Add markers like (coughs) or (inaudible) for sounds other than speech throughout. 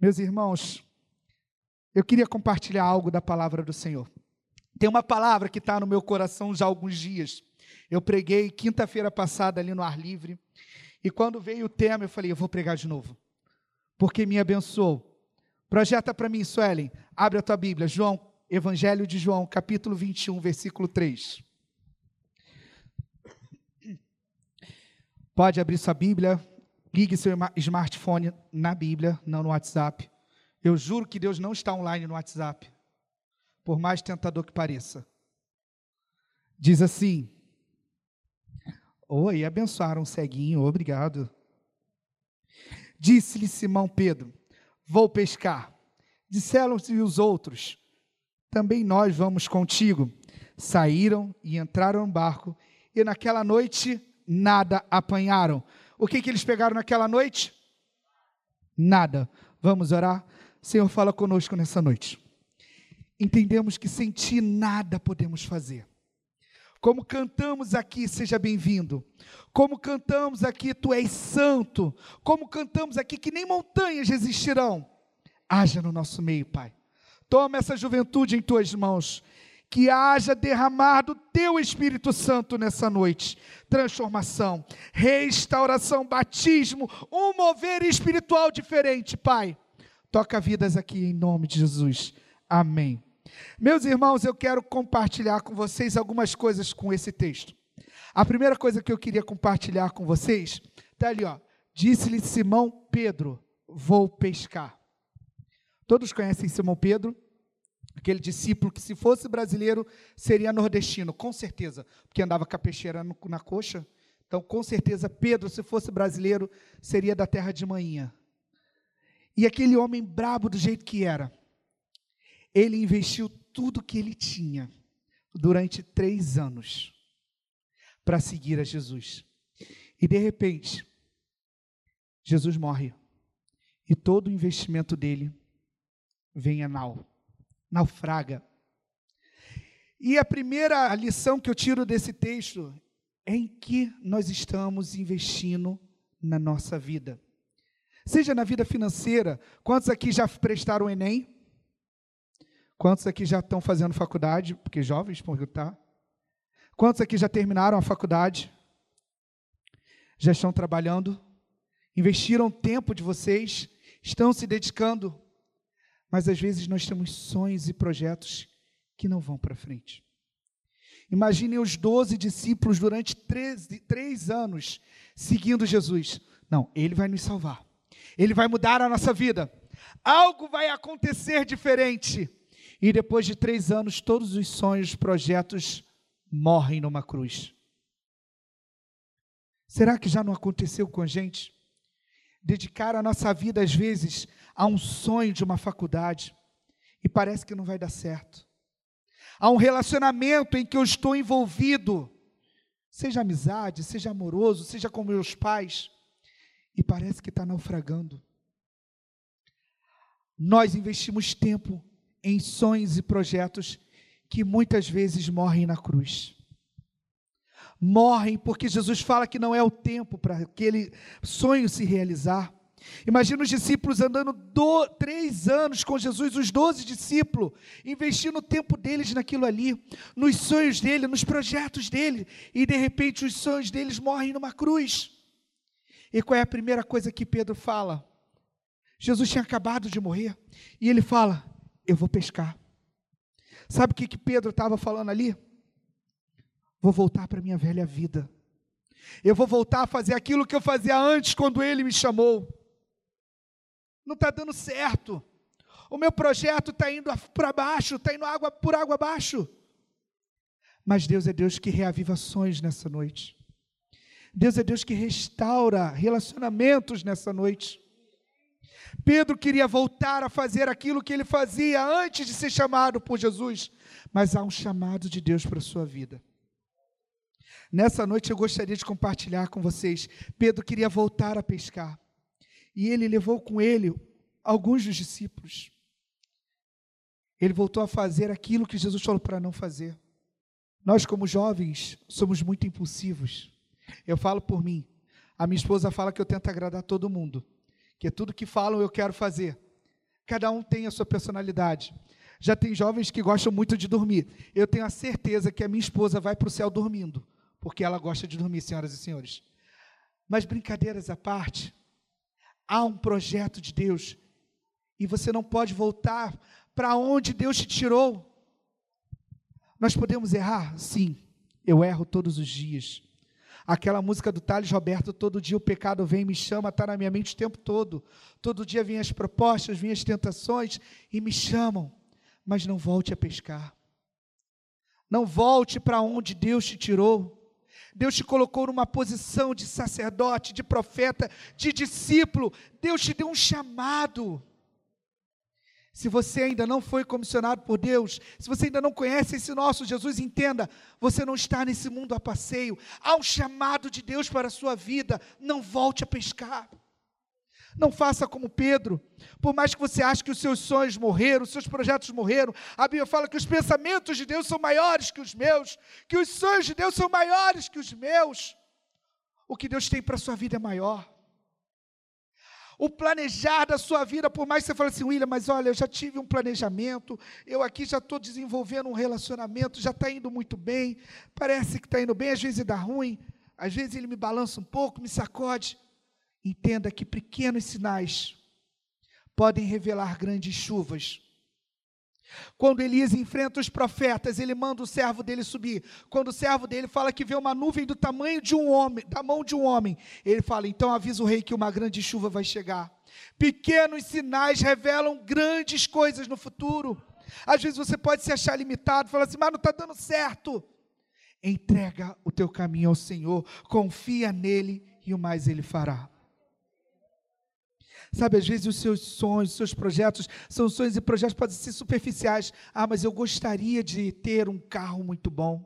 Meus irmãos, eu queria compartilhar algo da palavra do Senhor. Tem uma palavra que está no meu coração já há alguns dias. Eu preguei quinta-feira passada ali no ar livre. E quando veio o tema, eu falei, eu vou pregar de novo. Porque me abençoou. Projeta para mim, Suelen. Abre a tua Bíblia. João, Evangelho de João, capítulo 21, versículo 3. Pode abrir sua Bíblia. Ligue seu smartphone na Bíblia, não no WhatsApp. Eu juro que Deus não está online no WhatsApp, por mais tentador que pareça. Diz assim: Oi, abençoaram um ceguinho, obrigado. Disse-lhe Simão Pedro: Vou pescar. Disseram-se os outros: Também nós vamos contigo. Saíram e entraram no barco, e naquela noite nada apanharam. O que, que eles pegaram naquela noite? Nada. Vamos orar? Senhor, fala conosco nessa noite. Entendemos que sem Ti nada podemos fazer. Como cantamos aqui, seja bem-vindo. Como cantamos aqui, Tu és santo. Como cantamos aqui, que nem montanhas resistirão. Haja no nosso meio, Pai. Toma essa juventude em Tuas mãos. Que haja derramado Teu Espírito Santo nessa noite. Transformação, restauração, batismo, um mover espiritual diferente, Pai Toca vidas aqui em nome de Jesus. Amém. Meus irmãos, eu quero compartilhar com vocês algumas coisas com esse texto. A primeira coisa que eu queria compartilhar com vocês está ali, ó. Disse-lhe Simão Pedro: Vou pescar. Todos conhecem Simão Pedro? Aquele discípulo que, se fosse brasileiro, seria nordestino, com certeza, porque andava com a peixeira na coxa. Então, com certeza, Pedro, se fosse brasileiro, seria da terra de manhã. E aquele homem brabo do jeito que era, ele investiu tudo que ele tinha durante três anos para seguir a Jesus. E de repente, Jesus morre. E todo o investimento dele vem a nau, naufraga. E a primeira lição que eu tiro desse texto é em que nós estamos investindo na nossa vida seja na vida financeira. Quantos aqui já prestaram o Enem? Quantos aqui já estão fazendo faculdade? Porque jovens, tá? Quantos aqui já terminaram a faculdade? Já estão trabalhando? Investiram tempo de vocês? Estão se dedicando? Mas às vezes nós temos sonhos e projetos que não vão para frente. Imaginem os doze discípulos durante três, três anos seguindo Jesus. Não, ele vai nos salvar. Ele vai mudar a nossa vida. Algo vai acontecer diferente. E depois de três anos, todos os sonhos, projetos morrem numa cruz. Será que já não aconteceu com a gente? Dedicar a nossa vida, às vezes, a um sonho de uma faculdade e parece que não vai dar certo. A um relacionamento em que eu estou envolvido, seja amizade, seja amoroso, seja com meus pais, e parece que está naufragando. Nós investimos tempo em sonhos e projetos que muitas vezes morrem na cruz. Morrem porque Jesus fala que não é o tempo para aquele sonho se realizar. Imagina os discípulos andando do, três anos com Jesus, os doze discípulos, investindo o tempo deles naquilo ali, nos sonhos dele, nos projetos dele, e de repente os sonhos deles morrem numa cruz. E qual é a primeira coisa que Pedro fala? Jesus tinha acabado de morrer. E ele fala: Eu vou pescar. Sabe o que, que Pedro estava falando ali? Vou voltar para a minha velha vida. Eu vou voltar a fazer aquilo que eu fazia antes, quando ele me chamou. Não está dando certo. O meu projeto está indo para baixo, está indo água por água abaixo. Mas Deus é Deus que reaviva sonhos nessa noite. Deus é Deus que restaura relacionamentos nessa noite. Pedro queria voltar a fazer aquilo que ele fazia antes de ser chamado por Jesus, mas há um chamado de Deus para a sua vida. Nessa noite eu gostaria de compartilhar com vocês. Pedro queria voltar a pescar, e ele levou com ele alguns dos discípulos. Ele voltou a fazer aquilo que Jesus falou para não fazer. Nós, como jovens, somos muito impulsivos. Eu falo por mim. A minha esposa fala que eu tento agradar todo mundo, que tudo que falam eu quero fazer. Cada um tem a sua personalidade. Já tem jovens que gostam muito de dormir. Eu tenho a certeza que a minha esposa vai para o céu dormindo, porque ela gosta de dormir, senhoras e senhores. Mas brincadeiras à parte, há um projeto de Deus e você não pode voltar para onde Deus te tirou. Nós podemos errar? Sim, eu erro todos os dias. Aquela música do Thales Roberto, todo dia o pecado vem me chama, está na minha mente o tempo todo. Todo dia vêm as propostas, vêm as tentações e me chamam. Mas não volte a pescar. Não volte para onde Deus te tirou. Deus te colocou numa posição de sacerdote, de profeta, de discípulo. Deus te deu um chamado. Se você ainda não foi comissionado por Deus, se você ainda não conhece esse nosso Jesus, entenda, você não está nesse mundo a passeio. Há um chamado de Deus para a sua vida. Não volte a pescar. Não faça como Pedro. Por mais que você ache que os seus sonhos morreram, os seus projetos morreram, a Bíblia fala que os pensamentos de Deus são maiores que os meus, que os sonhos de Deus são maiores que os meus. O que Deus tem para a sua vida é maior. O planejar da sua vida, por mais que você fale assim, William, mas olha, eu já tive um planejamento, eu aqui já estou desenvolvendo um relacionamento, já está indo muito bem, parece que está indo bem, às vezes dá ruim, às vezes ele me balança um pouco, me sacode. Entenda que pequenos sinais podem revelar grandes chuvas. Quando Elias enfrenta os profetas, ele manda o servo dele subir. Quando o servo dele fala que vê uma nuvem do tamanho de um homem, da mão de um homem, ele fala: "Então avisa o rei que uma grande chuva vai chegar". Pequenos sinais revelam grandes coisas no futuro. Às vezes você pode se achar limitado, falar assim: "Mas não está dando certo". Entrega o teu caminho ao Senhor, confia nele e o mais ele fará. Sabe, às vezes os seus sonhos, os seus projetos, são sonhos e projetos podem ser superficiais. Ah, mas eu gostaria de ter um carro muito bom.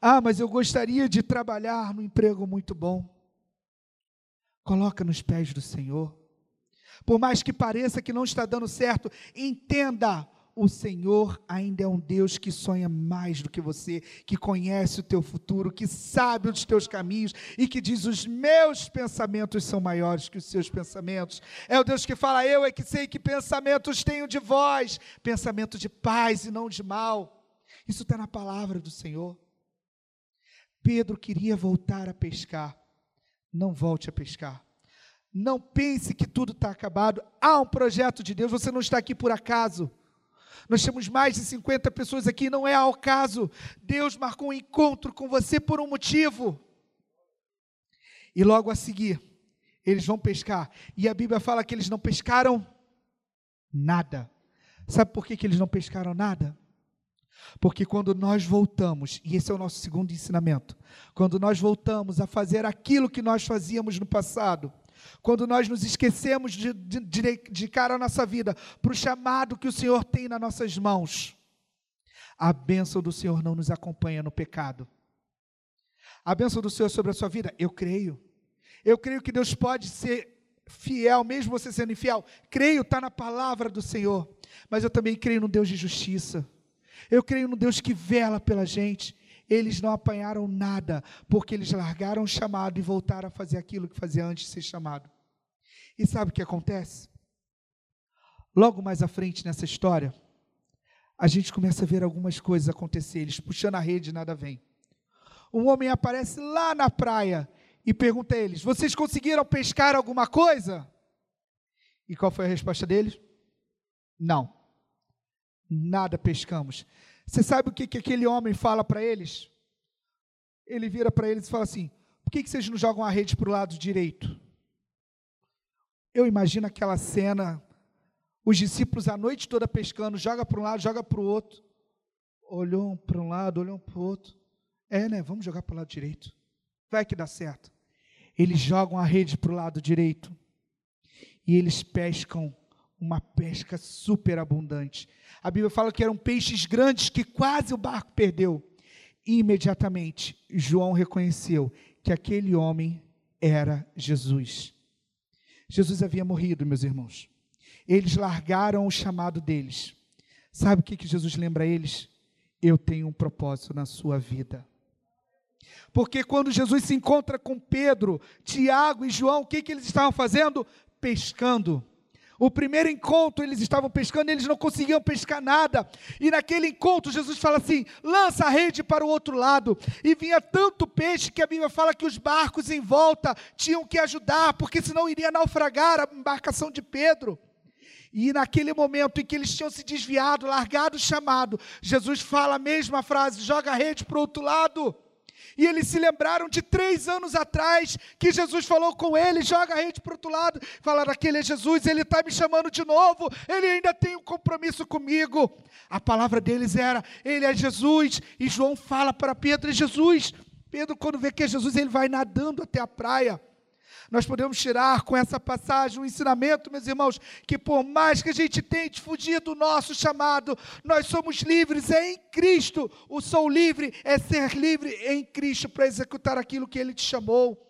Ah, mas eu gostaria de trabalhar num emprego muito bom. Coloca nos pés do Senhor. Por mais que pareça que não está dando certo, entenda, o Senhor ainda é um Deus que sonha mais do que você, que conhece o teu futuro, que sabe os teus caminhos e que diz: Os meus pensamentos são maiores que os seus pensamentos. É o Deus que fala: Eu é que sei que pensamentos tenho de vós, pensamento de paz e não de mal. Isso está na palavra do Senhor. Pedro queria voltar a pescar. Não volte a pescar. Não pense que tudo está acabado. Há um projeto de Deus, você não está aqui por acaso. Nós temos mais de 50 pessoas aqui, não é ao caso. Deus marcou um encontro com você por um motivo. E logo a seguir, eles vão pescar. E a Bíblia fala que eles não pescaram nada. Sabe por que, que eles não pescaram nada? Porque quando nós voltamos, e esse é o nosso segundo ensinamento, quando nós voltamos a fazer aquilo que nós fazíamos no passado, quando nós nos esquecemos de, de, de, de cara a nossa vida para o chamado que o Senhor tem nas nossas mãos, a bênção do Senhor não nos acompanha no pecado. A bênção do Senhor sobre a sua vida, eu creio. Eu creio que Deus pode ser fiel, mesmo você sendo infiel. Creio, está na palavra do Senhor. Mas eu também creio no Deus de justiça. Eu creio no Deus que vela pela gente eles não apanharam nada, porque eles largaram o chamado e voltaram a fazer aquilo que fazia antes de ser chamado. E sabe o que acontece? Logo mais à frente nessa história, a gente começa a ver algumas coisas acontecer. Eles puxando a rede, nada vem. Um homem aparece lá na praia e pergunta a eles: Vocês conseguiram pescar alguma coisa? E qual foi a resposta deles? Não. Nada pescamos. Você sabe o que, que aquele homem fala para eles? Ele vira para eles e fala assim: por que, que vocês não jogam a rede para o lado direito? Eu imagino aquela cena, os discípulos a noite toda pescando, joga para um lado, joga para o outro. Olhou para um lado, olhou para o outro. É, né? Vamos jogar para o lado direito. Vai que dá certo. Eles jogam a rede para o lado direito. E eles pescam uma pesca super abundante. A Bíblia fala que eram peixes grandes que quase o barco perdeu. E imediatamente João reconheceu que aquele homem era Jesus. Jesus havia morrido, meus irmãos. Eles largaram o chamado deles. Sabe o que, que Jesus lembra a eles? Eu tenho um propósito na sua vida. Porque quando Jesus se encontra com Pedro, Tiago e João, o que, que eles estavam fazendo? Pescando O primeiro encontro, eles estavam pescando, eles não conseguiam pescar nada. E naquele encontro, Jesus fala assim: lança a rede para o outro lado. E vinha tanto peixe que a Bíblia fala que os barcos em volta tinham que ajudar, porque senão iria naufragar a embarcação de Pedro. E naquele momento em que eles tinham se desviado, largado o chamado, Jesus fala a mesma frase: joga a rede para o outro lado. E eles se lembraram de três anos atrás que Jesus falou com eles: joga a rede para o outro lado. Falaram: aquele é Jesus, ele está me chamando de novo, ele ainda tem um compromisso comigo. A palavra deles era: ele é Jesus. E João fala para Pedro: é Jesus. Pedro, quando vê que é Jesus, ele vai nadando até a praia. Nós podemos tirar com essa passagem um ensinamento, meus irmãos, que por mais que a gente tente fugir do nosso chamado, nós somos livres em Cristo. O sou livre é ser livre em Cristo para executar aquilo que Ele te chamou.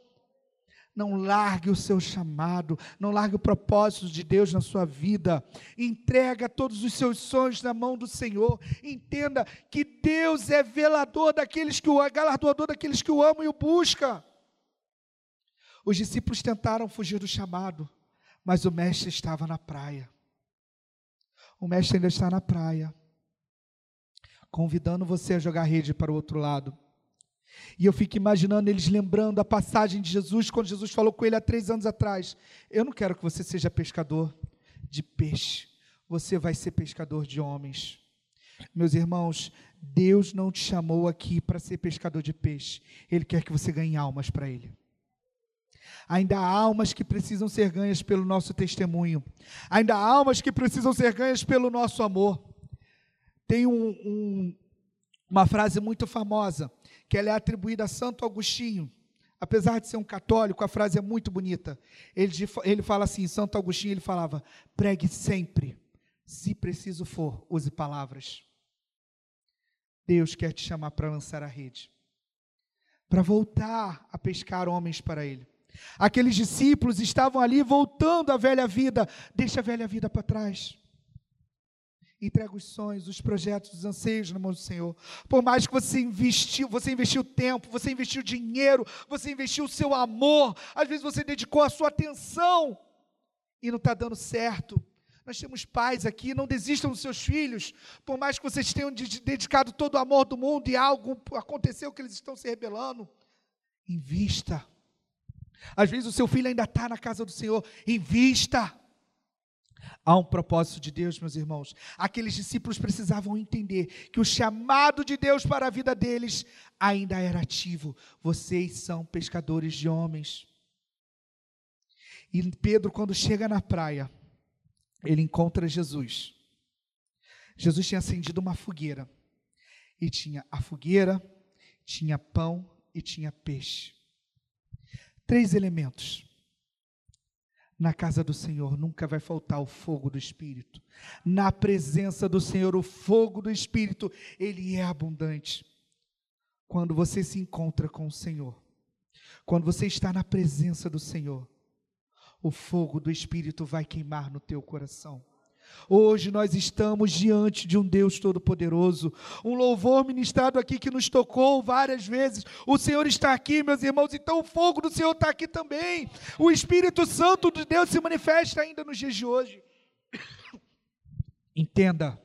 Não largue o seu chamado, não largue o propósito de Deus na sua vida. Entrega todos os seus sonhos na mão do Senhor. Entenda que Deus é velador daqueles que o galardoador daqueles que o amam e o buscam. Os discípulos tentaram fugir do chamado, mas o mestre estava na praia. O mestre ainda está na praia, convidando você a jogar rede para o outro lado. E eu fico imaginando eles lembrando a passagem de Jesus, quando Jesus falou com ele há três anos atrás: Eu não quero que você seja pescador de peixe, você vai ser pescador de homens. Meus irmãos, Deus não te chamou aqui para ser pescador de peixe, Ele quer que você ganhe almas para Ele. Ainda há almas que precisam ser ganhas pelo nosso testemunho. Ainda há almas que precisam ser ganhas pelo nosso amor. Tem um, um, uma frase muito famosa, que ela é atribuída a Santo Agostinho. Apesar de ser um católico, a frase é muito bonita. Ele, ele fala assim, Santo Agostinho, ele falava, pregue sempre, se preciso for, use palavras. Deus quer te chamar para lançar a rede, para voltar a pescar homens para Ele. Aqueles discípulos estavam ali voltando à velha vida. Deixa a velha vida para trás. Entrega os sonhos, os projetos, os anseios na mão do Senhor. Por mais que você investiu, você investiu tempo, você investiu dinheiro, você investiu o seu amor, às vezes você dedicou a sua atenção e não está dando certo. Nós temos pais aqui, não desistam dos seus filhos, por mais que vocês tenham dedicado todo o amor do mundo e algo aconteceu que eles estão se rebelando. Invista às vezes o seu filho ainda está na casa do Senhor. Invista. Há um propósito de Deus, meus irmãos. Aqueles discípulos precisavam entender que o chamado de Deus para a vida deles ainda era ativo. Vocês são pescadores de homens. E Pedro, quando chega na praia, ele encontra Jesus. Jesus tinha acendido uma fogueira. E tinha a fogueira, tinha pão e tinha peixe. Três elementos. Na casa do Senhor nunca vai faltar o fogo do Espírito. Na presença do Senhor, o fogo do Espírito, ele é abundante. Quando você se encontra com o Senhor, quando você está na presença do Senhor, o fogo do Espírito vai queimar no teu coração. Hoje nós estamos diante de um Deus Todo-Poderoso, um louvor ministrado aqui que nos tocou várias vezes. O Senhor está aqui, meus irmãos, então o fogo do Senhor está aqui também. O Espírito Santo de Deus se manifesta ainda nos dias de hoje. (coughs) Entenda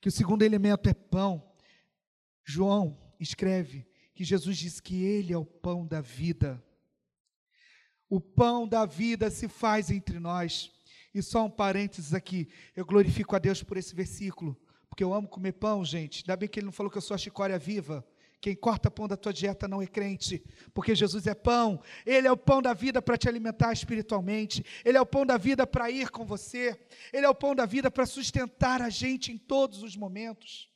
que o segundo elemento é pão. João escreve que Jesus disse que Ele é o pão da vida. O pão da vida se faz entre nós. E só um parênteses aqui, eu glorifico a Deus por esse versículo, porque eu amo comer pão, gente. Ainda bem que ele não falou que eu sou a chicória viva. Quem corta pão da tua dieta não é crente, porque Jesus é pão. Ele é o pão da vida para te alimentar espiritualmente. Ele é o pão da vida para ir com você. Ele é o pão da vida para sustentar a gente em todos os momentos.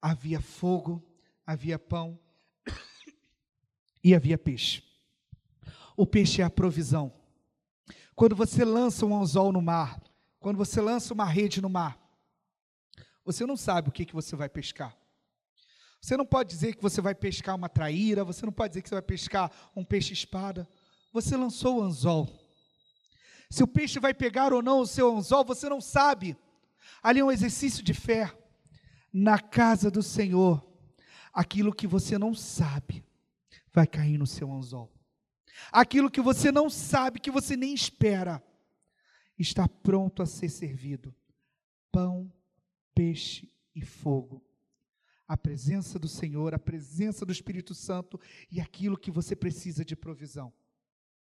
Havia fogo, havia pão (coughs) e havia peixe. O peixe é a provisão. Quando você lança um anzol no mar, quando você lança uma rede no mar, você não sabe o que, que você vai pescar. Você não pode dizer que você vai pescar uma traíra, você não pode dizer que você vai pescar um peixe-espada. Você lançou o anzol. Se o peixe vai pegar ou não o seu anzol, você não sabe. Ali é um exercício de fé. Na casa do Senhor, aquilo que você não sabe vai cair no seu anzol. Aquilo que você não sabe, que você nem espera, está pronto a ser servido: pão, peixe e fogo. A presença do Senhor, a presença do Espírito Santo e aquilo que você precisa de provisão.